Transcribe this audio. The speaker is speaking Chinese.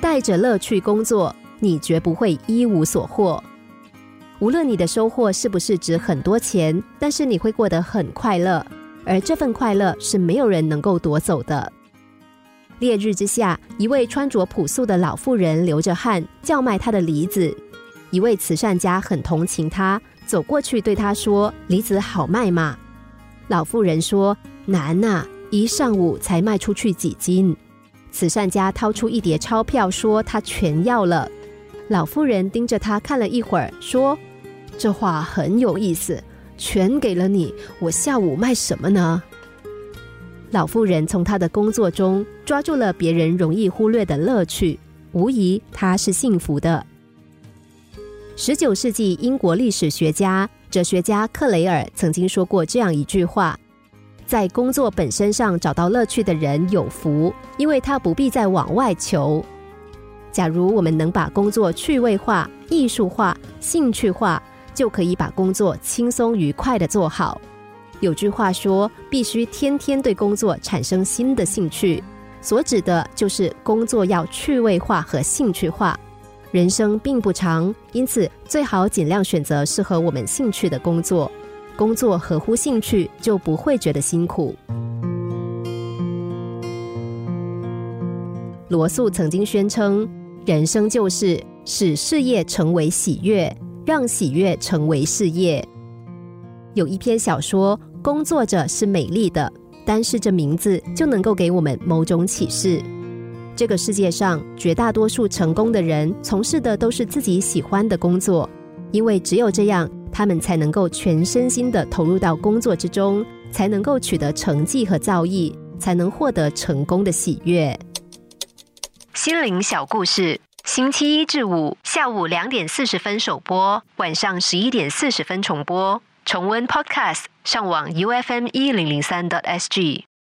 带着乐趣工作，你绝不会一无所获。无论你的收获是不是值很多钱，但是你会过得很快乐，而这份快乐是没有人能够夺走的。烈日之下，一位穿着朴素的老妇人流着汗叫卖她的梨子，一位慈善家很同情她，走过去对她说：“梨子好卖吗？”老妇人说：“难呐，一上午才卖出去几斤。”慈善家掏出一叠钞票说：“他全要了。”老妇人盯着他看了一会儿，说：“这话很有意思，全给了你，我下午卖什么呢？”老妇人从她的工作中抓住了别人容易忽略的乐趣，无疑她是幸福的。十九世纪英国历史学家、哲学家克雷尔曾经说过这样一句话：“在工作本身上找到乐趣的人有福，因为他不必再往外求。”假如我们能把工作趣味化、艺术化、兴趣化，就可以把工作轻松愉快的做好。有句话说，必须天天对工作产生新的兴趣，所指的就是工作要趣味化和兴趣化。人生并不长，因此最好尽量选择适合我们兴趣的工作。工作合乎兴趣，就不会觉得辛苦。罗素曾经宣称，人生就是使事业成为喜悦，让喜悦成为事业。有一篇小说。工作着是美丽的，单是这名字就能够给我们某种启示。这个世界上绝大多数成功的人从事的都是自己喜欢的工作，因为只有这样，他们才能够全身心的投入到工作之中，才能够取得成绩和造诣，才能获得成功的喜悦。心灵小故事，星期一至五下午两点四十分首播，晚上十一点四十分重播。重温 Podcast，上网 U F M 一零零三 t S G。